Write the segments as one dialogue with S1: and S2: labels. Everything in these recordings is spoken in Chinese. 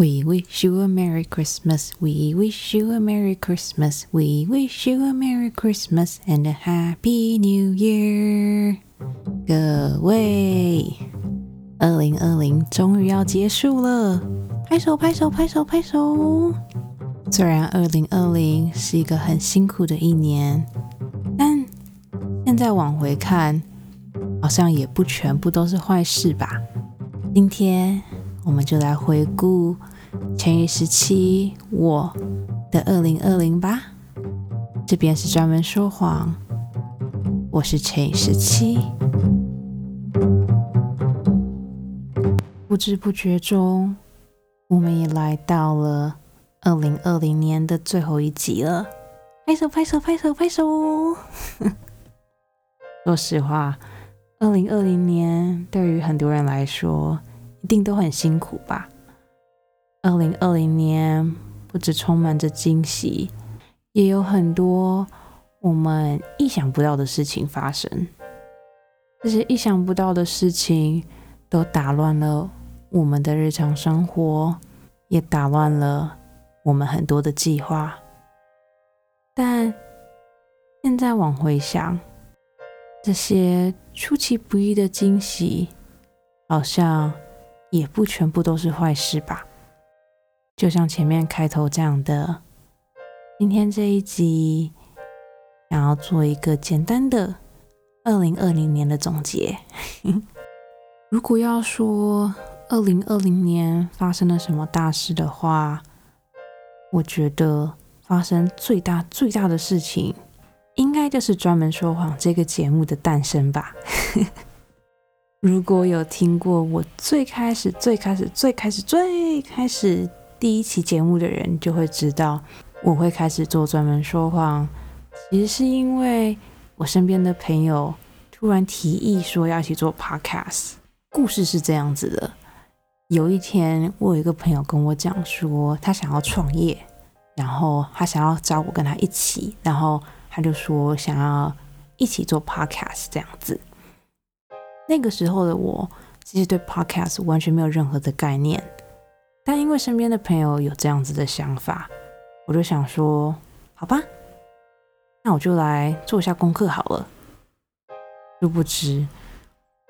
S1: We wish you a Merry Christmas. We wish you a Merry Christmas. We wish you a Merry Christmas and a Happy New Year. 各位，二零二零终于要结束了，拍手拍手拍手拍手！虽然二零二零是一个很辛苦的一年，但现在往回看，好像也不全部都是坏事吧。今天我们就来回顾乘以十七我的二零二零吧。这边是专门说谎，我是乘以十七。不知不觉中，我们也来到了二零二零年的最后一集了。拍手拍手拍手拍手！说实话，二零二零年对于很多人来说，一定都很辛苦吧。二零二零年不止充满着惊喜，也有很多我们意想不到的事情发生。这些意想不到的事情，都打乱了我们的日常生活，也打乱了我们很多的计划。但现在往回想，这些出其不意的惊喜，好像也不全部都是坏事吧。就像前面开头这样的，今天这一集想要做一个简单的二零二零年的总结。如果要说二零二零年发生了什么大事的话，我觉得发生最大最大的事情，应该就是专门说谎这个节目的诞生吧。如果有听过我最开始、最开始、最开始、最开始第一期节目的人，就会知道我会开始做专门说谎，其实是因为我身边的朋友突然提议说要一起做 podcast。故事是这样子的：有一天，我有一个朋友跟我讲说，他想要创业，然后他想要找我跟他一起，然后他就说想要一起做 podcast 这样子。那个时候的我，其实对 podcast 完全没有任何的概念，但因为身边的朋友有这样子的想法，我就想说，好吧，那我就来做一下功课好了。殊不知，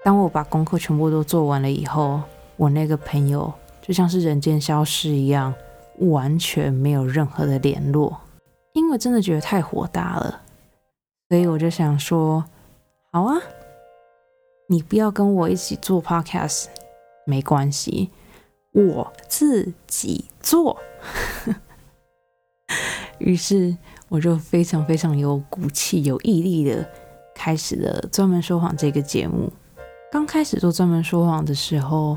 S1: 当我把功课全部都做完了以后，我那个朋友就像是人间消失一样，完全没有任何的联络。因为真的觉得太火大了，所以我就想说，好啊。你不要跟我一起做 podcast，没关系，我自己做。于是我就非常非常有骨气、有毅力的开始了专门说谎这个节目。刚开始做专门说谎的时候，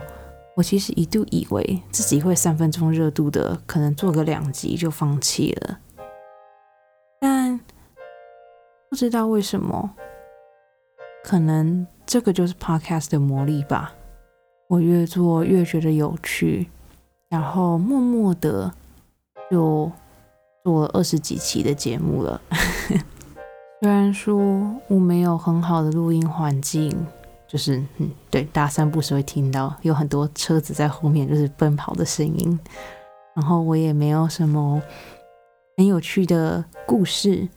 S1: 我其实一度以为自己会三分钟热度的，可能做个两集就放弃了。但不知道为什么，可能。这个就是 podcast 的魔力吧。我越做越觉得有趣，然后默默的就做了二十几期的节目了。虽然说我没有很好的录音环境，就是嗯，对，大散步时会听到有很多车子在后面，就是奔跑的声音。然后我也没有什么很有趣的故事。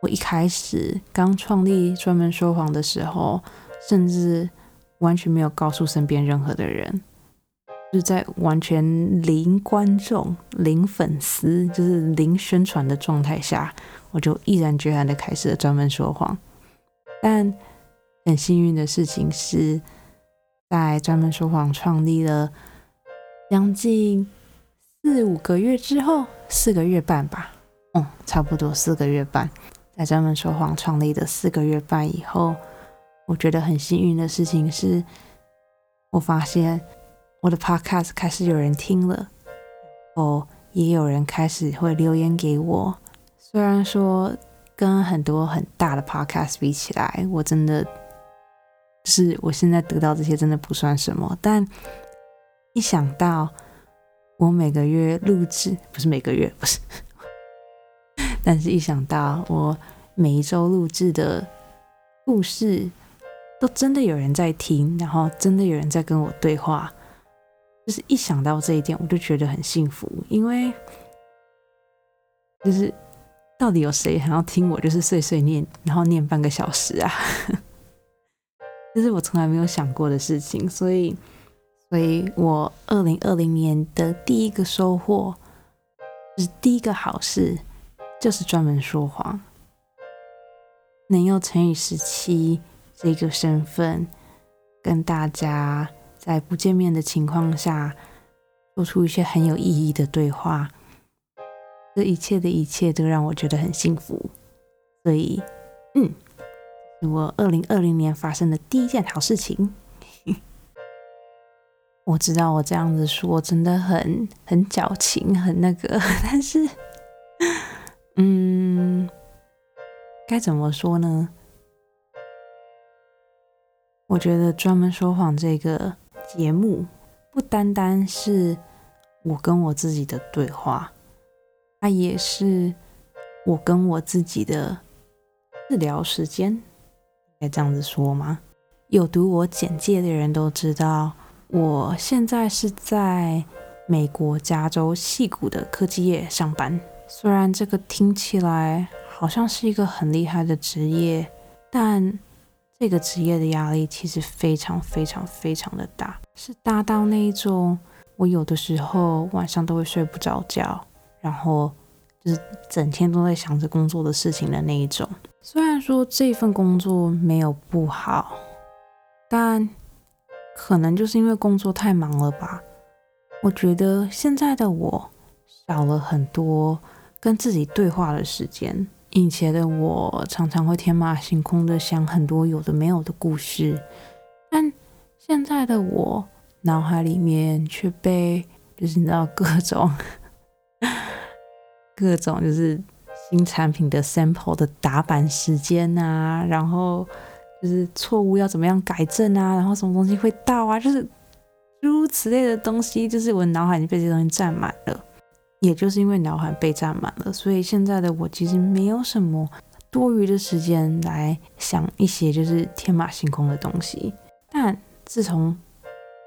S1: 我一开始刚创立专门说谎的时候，甚至完全没有告诉身边任何的人，就是在完全零观众、零粉丝，就是零宣传的状态下，我就毅然决然的开始了专门说谎。但很幸运的事情是，在专门说谎创立了将近四五个月之后，四个月半吧，嗯，差不多四个月半。在专门说谎创立的四个月半以后，我觉得很幸运的事情是，我发现我的 podcast 开始有人听了，哦，也有人开始会留言给我。虽然说跟很多很大的 podcast 比起来，我真的是我现在得到这些真的不算什么，但一想到我每个月录制，不是每个月，不是。但是，一想到我每一周录制的故事，都真的有人在听，然后真的有人在跟我对话，就是一想到这一点，我就觉得很幸福，因为就是到底有谁还要听我就是碎碎念，然后念半个小时啊？这是我从来没有想过的事情，所以，所以我二零二零年的第一个收获，就是第一个好事，就是专门说谎，能用成语十七这个身份，跟大家在不见面的情况下，做出一些很有意义的对话，这一切的一切都让我觉得很幸福，所以，嗯。我二零二零年发生的第一件好事情，我知道我这样子说真的很很矫情，很那个，但是，嗯，该怎么说呢？我觉得专门说谎这个节目，不单单是我跟我自己的对话，它也是我跟我自己的治疗时间。该这样子说吗？有读我简介的人都知道，我现在是在美国加州戏谷的科技业上班。虽然这个听起来好像是一个很厉害的职业，但这个职业的压力其实非常非常非常的大，是大到那一种，我有的时候晚上都会睡不着觉，然后就是整天都在想着工作的事情的那一种。虽然说这份工作没有不好，但可能就是因为工作太忙了吧。我觉得现在的我少了很多跟自己对话的时间。以前的我常常会天马行空的想很多有的没有的故事，但现在的我脑海里面却被就是你知道各种 各种就是。新产品的 sample 的打版时间啊，然后就是错误要怎么样改正啊，然后什么东西会到啊，就是诸如此类的东西，就是我脑海已经被这些东西占满了。也就是因为脑海被占满了，所以现在的我其实没有什么多余的时间来想一些就是天马行空的东西。但自从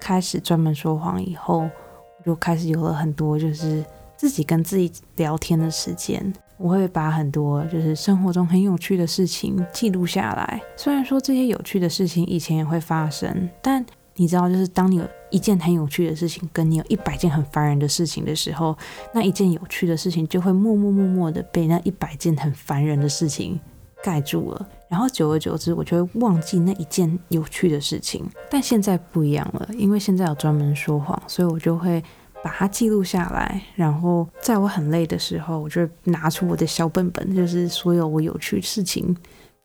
S1: 开始专门说谎以后，我就开始有了很多就是自己跟自己聊天的时间。我会把很多就是生活中很有趣的事情记录下来。虽然说这些有趣的事情以前也会发生，但你知道，就是当你有一件很有趣的事情，跟你有一百件很烦人的事情的时候，那一件有趣的事情就会默默默默的被那一百件很烦人的事情盖住了。然后久而久之，我就会忘记那一件有趣的事情。但现在不一样了，因为现在有专门说谎，所以我就会。把它记录下来，然后在我很累的时候，我就拿出我的小本本，就是所有我有趣事情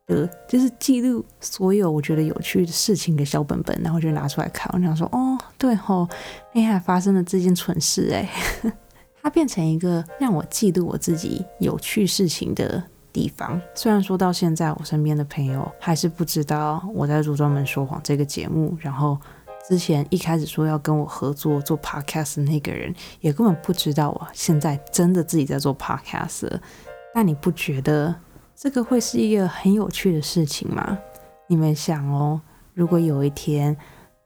S1: 的，就是记录所有我觉得有趣的事情的小本本，然后就拿出来看。我想说，哦，对吼，那天还发生了这件蠢事哎，它变成一个让我记录我自己有趣事情的地方。虽然说到现在，我身边的朋友还是不知道我在做专门说谎这个节目，然后。之前一开始说要跟我合作做 podcast 的那个人，也根本不知道我现在真的自己在做 podcast。但你不觉得这个会是一个很有趣的事情吗？你们想哦，如果有一天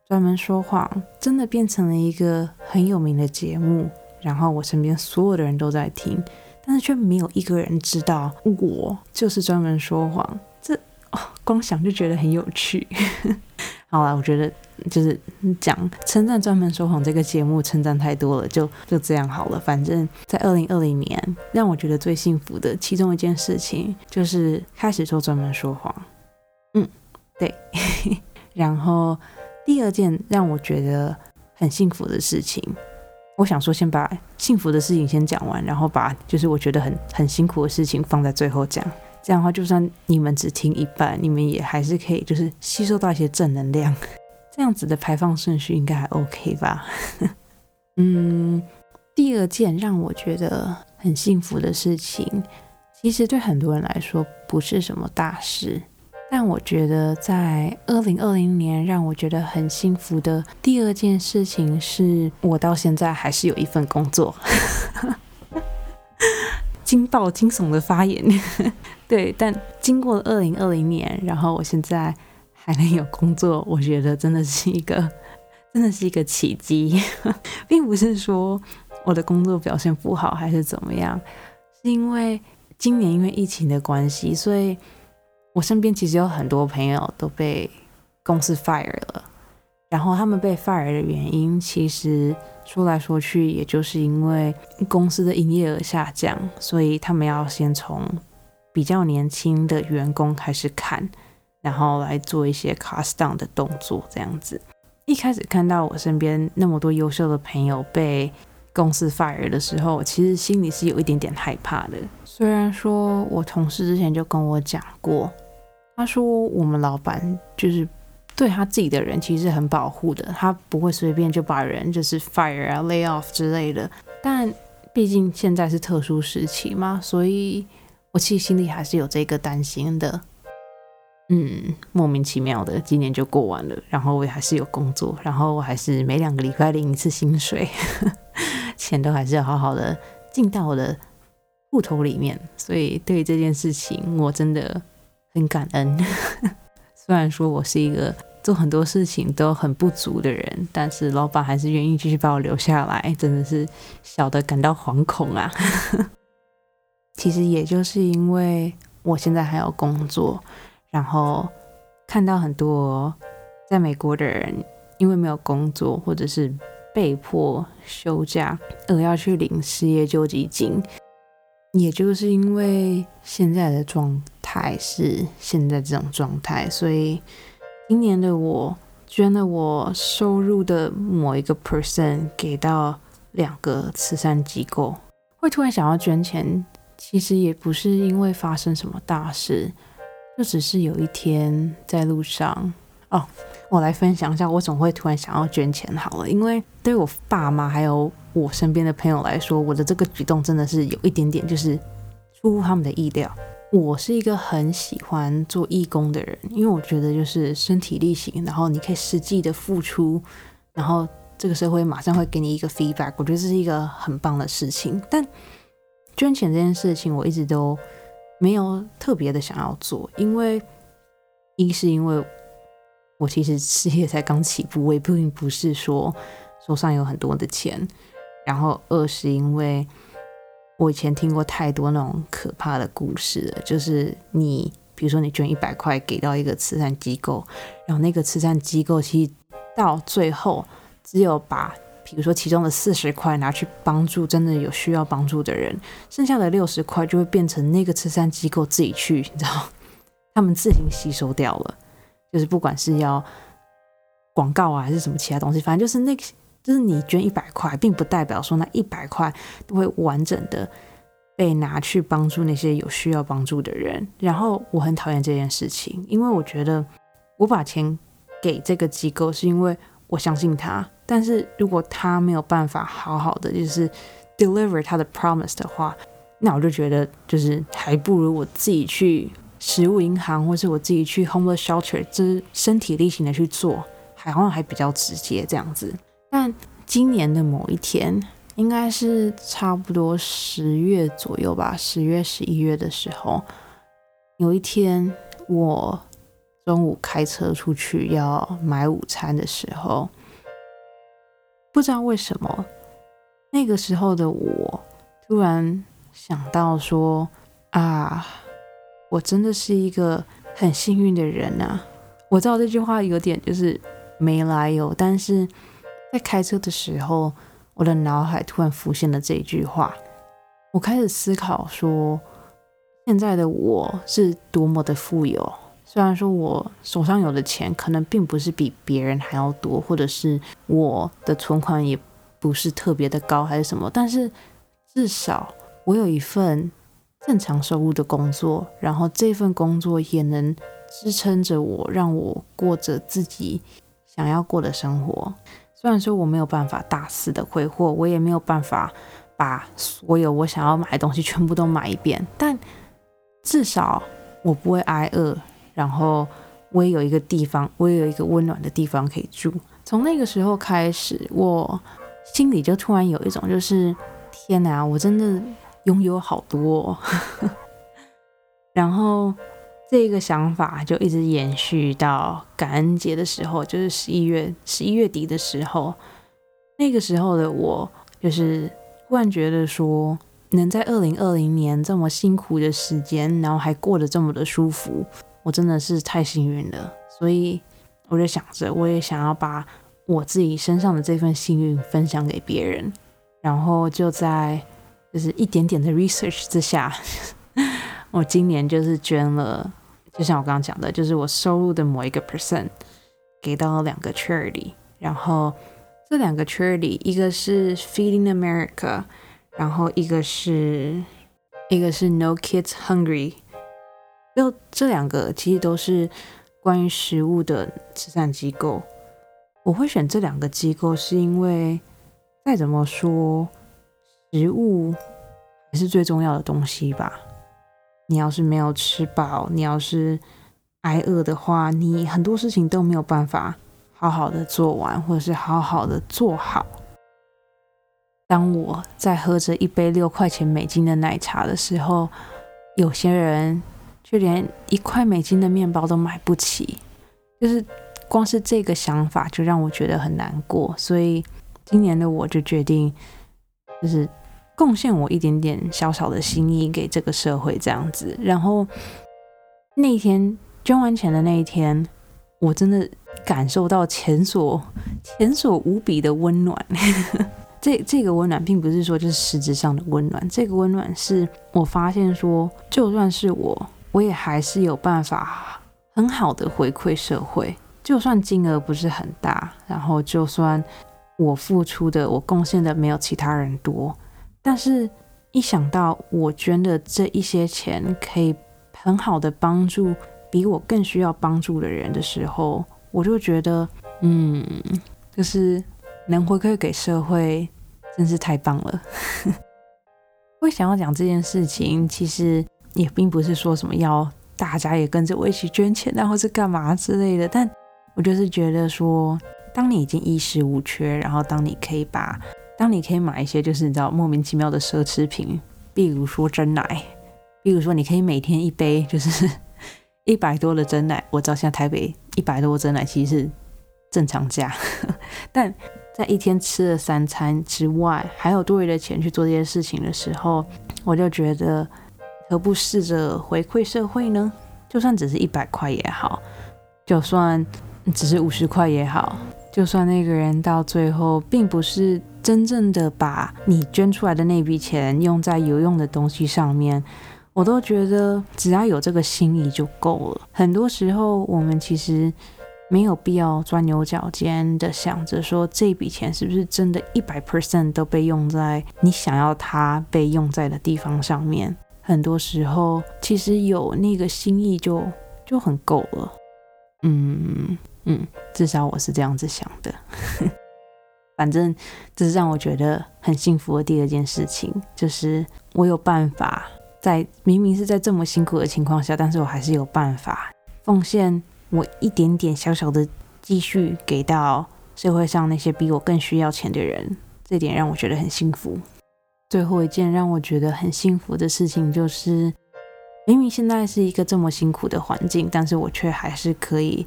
S1: 专门说谎真的变成了一个很有名的节目，然后我身边所有的人都在听，但是却没有一个人知道我就是专门说谎，这哦光想就觉得很有趣。好了，我觉得就是讲称赞专门说谎这个节目，称赞太多了，就就这样好了。反正，在二零二零年，让我觉得最幸福的其中一件事情，就是开始做专门说谎。嗯，对。然后第二件让我觉得很幸福的事情，我想说先把幸福的事情先讲完，然后把就是我觉得很很辛苦的事情放在最后讲。这样的话，就算你们只听一半，你们也还是可以，就是吸收到一些正能量。这样子的排放顺序应该还 OK 吧？嗯，第二件让我觉得很幸福的事情，其实对很多人来说不是什么大事，但我觉得在二零二零年让我觉得很幸福的第二件事情，是我到现在还是有一份工作。惊爆惊悚的发言，对，但经过了二零二零年，然后我现在还能有工作，我觉得真的是一个 真的是一个奇迹，并不是说我的工作表现不好还是怎么样，是因为今年因为疫情的关系，所以我身边其实有很多朋友都被公司 fire 了。然后他们被 fire 的原因，其实说来说去，也就是因为公司的营业额下降，所以他们要先从比较年轻的员工开始砍，然后来做一些 cast down 的动作，这样子。一开始看到我身边那么多优秀的朋友被公司 fire 的时候，其实心里是有一点点害怕的。虽然说我同事之前就跟我讲过，他说我们老板就是。对他自己的人其实很保护的，他不会随便就把人就是 fire 啊 lay off 之类的。但毕竟现在是特殊时期嘛，所以我其实心里还是有这个担心的。嗯，莫名其妙的，今年就过完了，然后我还是有工作，然后我还是每两个礼拜领一次薪水，钱都还是要好好的进到我的户头里面。所以对于这件事情，我真的很感恩。虽然说我是一个做很多事情都很不足的人，但是老板还是愿意继续把我留下来，真的是小的感到惶恐啊。其实也就是因为我现在还有工作，然后看到很多在美国的人因为没有工作或者是被迫休假而要去领失业救济金。也就是因为现在的状态是现在这种状态，所以今年的我捐了我收入的某一个 percent 给到两个慈善机构。会突然想要捐钱，其实也不是因为发生什么大事，就只是有一天在路上哦。我来分享一下，我总会突然想要捐钱好了，因为对我爸妈还有我身边的朋友来说，我的这个举动真的是有一点点就是出乎他们的意料。我是一个很喜欢做义工的人，因为我觉得就是身体力行，然后你可以实际的付出，然后这个社会马上会给你一个 feedback，我觉得这是一个很棒的事情。但捐钱这件事情，我一直都没有特别的想要做，因为一是因为。我其实事业才刚起步，我也并不是说手上有很多的钱。然后二是因为我以前听过太多那种可怕的故事了，就是你比如说你捐一百块给到一个慈善机构，然后那个慈善机构其实到最后只有把比如说其中的四十块拿去帮助真的有需要帮助的人，剩下的六十块就会变成那个慈善机构自己去，你知道，他们自行吸收掉了。就是不管是要广告啊，还是什么其他东西，反正就是那个，就是你捐一百块，并不代表说那一百块都会完整的被拿去帮助那些有需要帮助的人。然后我很讨厌这件事情，因为我觉得我把钱给这个机构是因为我相信他，但是如果他没有办法好好的就是 deliver 他的 promise 的话，那我就觉得就是还不如我自己去。食物银行，或是我自己去 homeless shelter，就是身体力行的去做，还好像还比较直接这样子。但今年的某一天，应该是差不多十月左右吧，十月、十一月的时候，有一天我中午开车出去要买午餐的时候，不知道为什么，那个时候的我突然想到说啊。我真的是一个很幸运的人呐！我知道这句话有点就是没来由，但是在开车的时候，我的脑海突然浮现了这句话。我开始思考说，现在的我是多么的富有。虽然说我手上有的钱可能并不是比别人还要多，或者是我的存款也不是特别的高，还是什么，但是至少我有一份。正常收入的工作，然后这份工作也能支撑着我，让我过着自己想要过的生活。虽然说我没有办法大肆的挥霍，我也没有办法把所有我想要买的东西全部都买一遍，但至少我不会挨饿，然后我也有一个地方，我也有一个温暖的地方可以住。从那个时候开始，我心里就突然有一种，就是天哪，我真的。拥有好多，然后这个想法就一直延续到感恩节的时候，就是十一月十一月底的时候。那个时候的我，就是忽然觉得说，能在二零二零年这么辛苦的时间，然后还过得这么的舒服，我真的是太幸运了。所以我就想着，我也想要把我自己身上的这份幸运分享给别人。然后就在就是一点点的 research 之下，我今年就是捐了，就像我刚刚讲的，就是我收入的某一个 percent 给到了两个 charity，然后。这两个 charity，一个是 Feeding America，然后一个是一个是 No Kids Hungry。就这两个其实都是关于食物的慈善机构。我会选这两个机构，是因为再怎么说，食物还是最重要的东西吧。你要是没有吃饱，你要是挨饿的话，你很多事情都没有办法。好好的做完，或者是好好的做好。当我在喝着一杯六块钱美金的奶茶的时候，有些人却连一块美金的面包都买不起。就是光是这个想法就让我觉得很难过。所以今年的我就决定，就是贡献我一点点小小的心意给这个社会这样子。然后那一天捐完钱的那一天，我真的。感受到前所前所无比的温暖，这这个温暖并不是说就是实质上的温暖，这个温暖是我发现说，就算是我，我也还是有办法很好的回馈社会，就算金额不是很大，然后就算我付出的、我贡献的没有其他人多，但是一想到我捐的这一些钱可以很好的帮助比我更需要帮助的人的时候。我就觉得，嗯，就是能回馈给社会，真是太棒了。会想要讲这件事情，其实也并不是说什么要大家也跟着我一起捐钱，然后是干嘛之类的。但我就是觉得说，当你已经衣食无缺，然后当你可以把，当你可以买一些就是你知道莫名其妙的奢侈品，比如说真奶，比如说你可以每天一杯，就是。一百多的真奶，我知道现在台北一百多真奶其实是正常价，但在一天吃了三餐之外，还有多余的钱去做这些事情的时候，我就觉得何不试着回馈社会呢？就算只是一百块也好，就算只是五十块也好，就算那个人到最后并不是真正的把你捐出来的那笔钱用在有用的东西上面。我都觉得只要有这个心意就够了。很多时候，我们其实没有必要钻牛角尖的想着说这笔钱是不是真的一百 percent 都被用在你想要它被用在的地方上面。很多时候，其实有那个心意就就很够了。嗯嗯，至少我是这样子想的。反正这是让我觉得很幸福的第二件事情，就是我有办法。在明明是在这么辛苦的情况下，但是我还是有办法奉献我一点点小小的积蓄给到社会上那些比我更需要钱的人，这点让我觉得很幸福。最后一件让我觉得很幸福的事情就是，明明现在是一个这么辛苦的环境，但是我却还是可以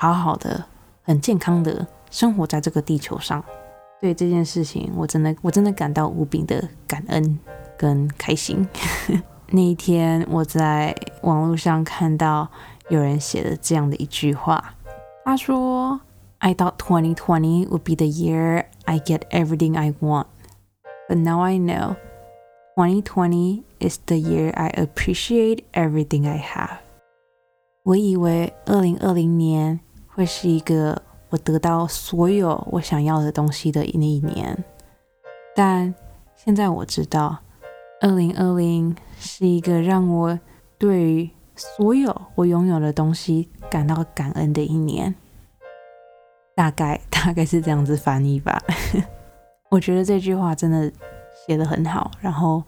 S1: 好好的、很健康的生活在这个地球上。对这件事情，我真的我真的感到无比的感恩。跟开心。那一天，我在网络上看到有人写的这样的一句话，他说：“I thought 2020 would be the year I get everything I want, but now I know 2020 is the year I appreciate everything I have。”我以为二零二零年会是一个我得到所有我想要的东西的那一年，但现在我知道。二零二零是一个让我对所有我拥有的东西感到感恩的一年，大概大概是这样子翻译吧。我觉得这句话真的写的很好，然后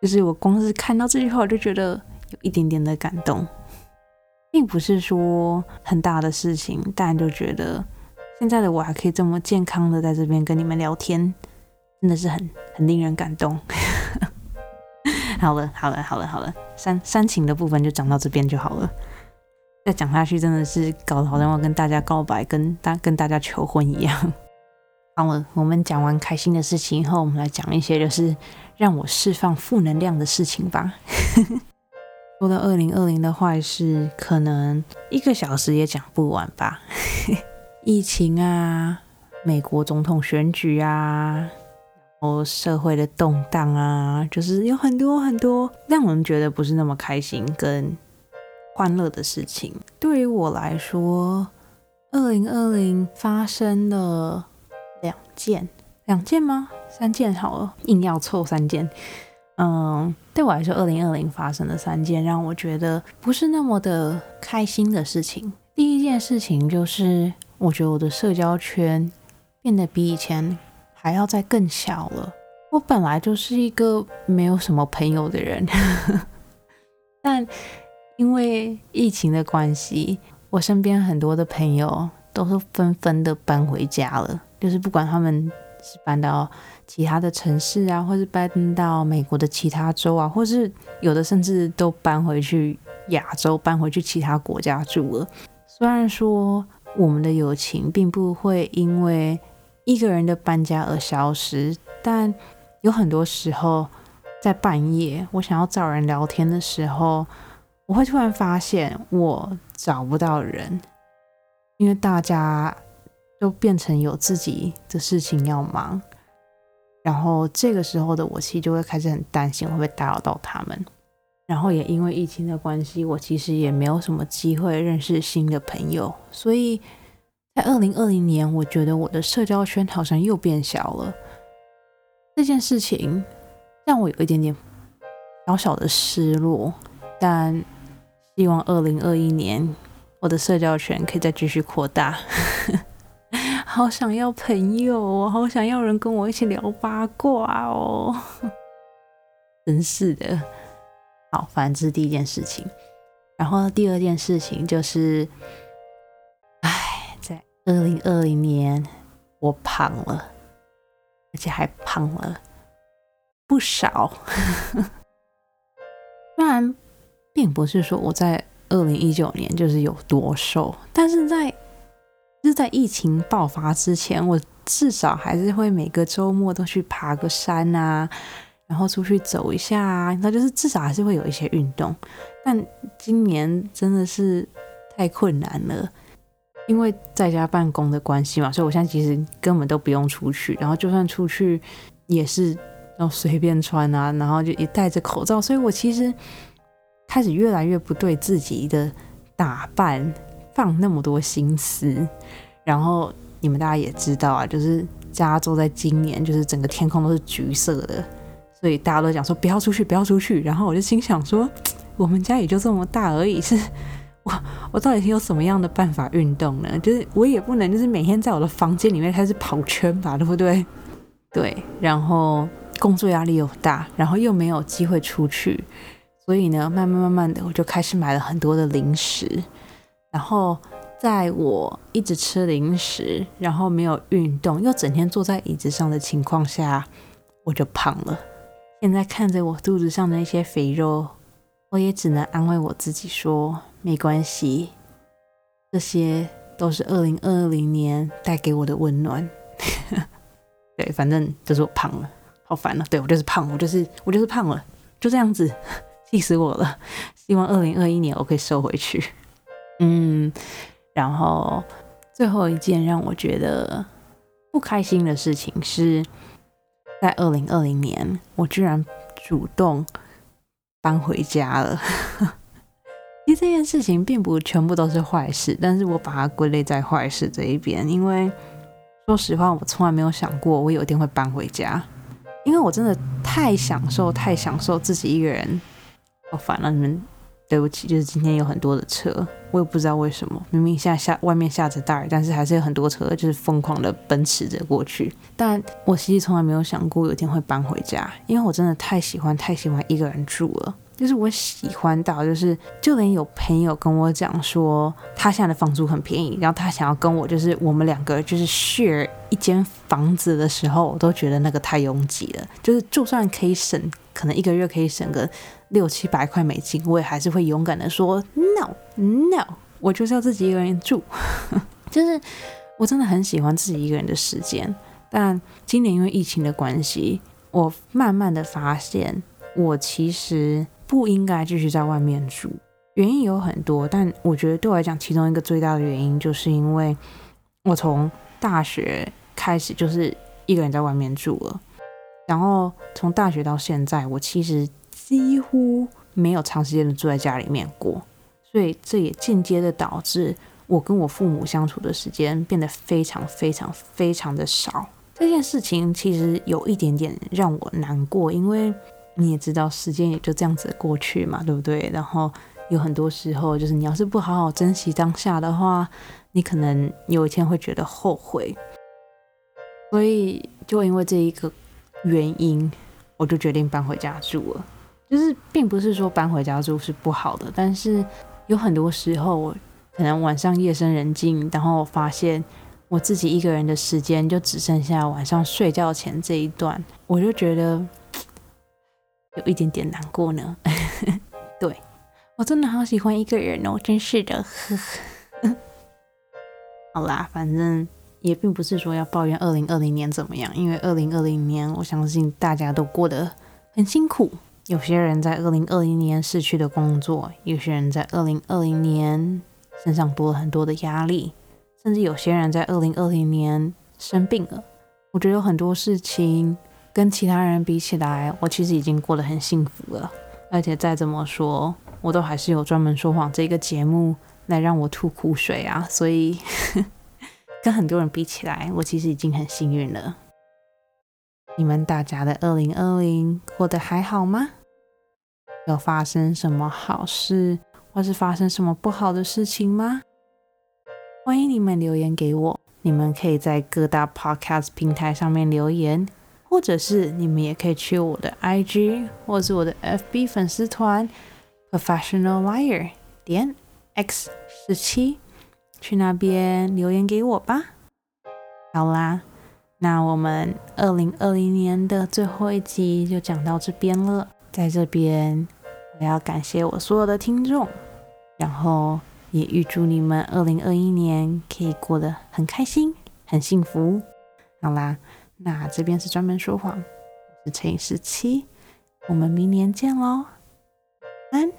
S1: 就是我光是看到这句话，我就觉得有一点点的感动，并不是说很大的事情，但就觉得现在的我还可以这么健康的在这边跟你们聊天，真的是很很令人感动。好了，好了，好了，好了，煽煽情的部分就讲到这边就好了。再讲下去真的是搞得好像要跟大家告白，跟大跟大家求婚一样。好了，我们讲完开心的事情以后，我们来讲一些就是让我释放负能量的事情吧。说到二零二零的坏事，可能一个小时也讲不完吧。疫情啊，美国总统选举啊，然后社会的动荡啊，就是有很多很多让人觉得不是那么开心跟欢乐的事情。对于我来说，二零二零发生了件，两件吗？三件好了，硬要凑三件。嗯，对我来说，二零二零发生了三件让我觉得不是那么的开心的事情。第一件事情就是。我觉得我的社交圈变得比以前还要再更小了。我本来就是一个没有什么朋友的人，但因为疫情的关系，我身边很多的朋友都是纷纷的搬回家了。就是不管他们是搬到其他的城市啊，或是搬到美国的其他州啊，或是有的甚至都搬回去亚洲，搬回去其他国家住了。虽然说。我们的友情并不会因为一个人的搬家而消失，但有很多时候，在半夜我想要找人聊天的时候，我会突然发现我找不到人，因为大家都变成有自己的事情要忙，然后这个时候的我其实就会开始很担心会不会打扰到他们。然后也因为疫情的关系，我其实也没有什么机会认识新的朋友，所以在二零二零年，我觉得我的社交圈好像又变小了。这件事情让我有一点点小小的失落，但希望二零二一年我的社交圈可以再继续扩大。好想要朋友哦，好想要人跟我一起聊八卦哦，真是的。好，反正是第一件事情。然后第二件事情就是，哎，在二零二零年我胖了，而且还胖了不少。虽然并不是说我在二零一九年就是有多瘦，但是在就是在疫情爆发之前，我至少还是会每个周末都去爬个山啊。然后出去走一下啊，那就是至少还是会有一些运动。但今年真的是太困难了，因为在家办公的关系嘛，所以我现在其实根本都不用出去。然后就算出去，也是要随便穿啊，然后就也戴着口罩。所以我其实开始越来越不对自己的打扮放那么多心思。然后你们大家也知道啊，就是加州在今年就是整个天空都是橘色的。所以大家都讲说不要出去，不要出去。然后我就心想说，我们家也就这么大而已，是 我我到底是有什么样的办法运动呢？就是我也不能就是每天在我的房间里面开始跑圈吧，对不对？对。然后工作压力又大，然后又没有机会出去，所以呢，慢慢慢慢的我就开始买了很多的零食。然后在我一直吃零食，然后没有运动，又整天坐在椅子上的情况下，我就胖了。现在看着我肚子上的那些肥肉，我也只能安慰我自己说：没关系，这些都是二零二零年带给我的温暖。对，反正就是我胖了，好烦啊！对我就是胖，我就是我就是胖了，就这样子，气死我了。希望二零二一年我可以瘦回去。嗯，然后最后一件让我觉得不开心的事情是。在二零二零年，我居然主动搬回家了。其实这件事情并不全部都是坏事，但是我把它归类在坏事这一边，因为说实话，我从来没有想过我有一天会搬回家，因为我真的太享受、太享受自己一个人。好烦了，你们。对不起，就是今天有很多的车，我也不知道为什么，明明现在下外面下着大雨，但是还是有很多车，就是疯狂的奔驰着过去。但我其实从来没有想过有一天会搬回家，因为我真的太喜欢太喜欢一个人住了。就是我喜欢到，就是就连有朋友跟我讲说，他现在的房租很便宜，然后他想要跟我，就是我们两个就是 share 一间房子的时候，我都觉得那个太拥挤了。就是就算可以省，可能一个月可以省个六七百块美金，我也还是会勇敢的说 no no，我就是要自己一个人住。就是我真的很喜欢自己一个人的时间，但今年因为疫情的关系，我慢慢的发现，我其实。不应该继续在外面住，原因有很多，但我觉得对我来讲，其中一个最大的原因，就是因为我从大学开始就是一个人在外面住了，然后从大学到现在，我其实几乎没有长时间的住在家里面过，所以这也间接的导致我跟我父母相处的时间变得非常非常非常的少。这件事情其实有一点点让我难过，因为。你也知道，时间也就这样子过去嘛，对不对？然后有很多时候，就是你要是不好好珍惜当下的话，你可能有一天会觉得后悔。所以，就因为这一个原因，我就决定搬回家住了。就是并不是说搬回家住是不好的，但是有很多时候，我可能晚上夜深人静，然后发现我自己一个人的时间就只剩下晚上睡觉前这一段，我就觉得。有一点点难过呢，对我真的好喜欢一个人哦，真是的。好啦，反正也并不是说要抱怨二零二零年怎么样，因为二零二零年我相信大家都过得很辛苦。有些人在二零二零年失去的工作，有些人在二零二零年身上多了很多的压力，甚至有些人在二零二零年生病了。我觉得有很多事情。跟其他人比起来，我其实已经过得很幸福了。而且再怎么说，我都还是有专门说谎这个节目来让我吐苦水啊。所以 跟很多人比起来，我其实已经很幸运了。你们大家的二零二零过得还好吗？有发生什么好事，或是发生什么不好的事情吗？欢迎你们留言给我。你们可以在各大 podcast 平台上面留言。或者是你们也可以去我的 IG 或是我的 FB 粉丝团 Professional Liar 点 X 十七，去那边留言给我吧。好啦，那我们二零二零年的最后一集就讲到这边了。在这边，我要感谢我所有的听众，然后也预祝你们二零二一年可以过得很开心、很幸福。好啦。那这边是专门说谎，我是乘以十七，我们明年见喽，安。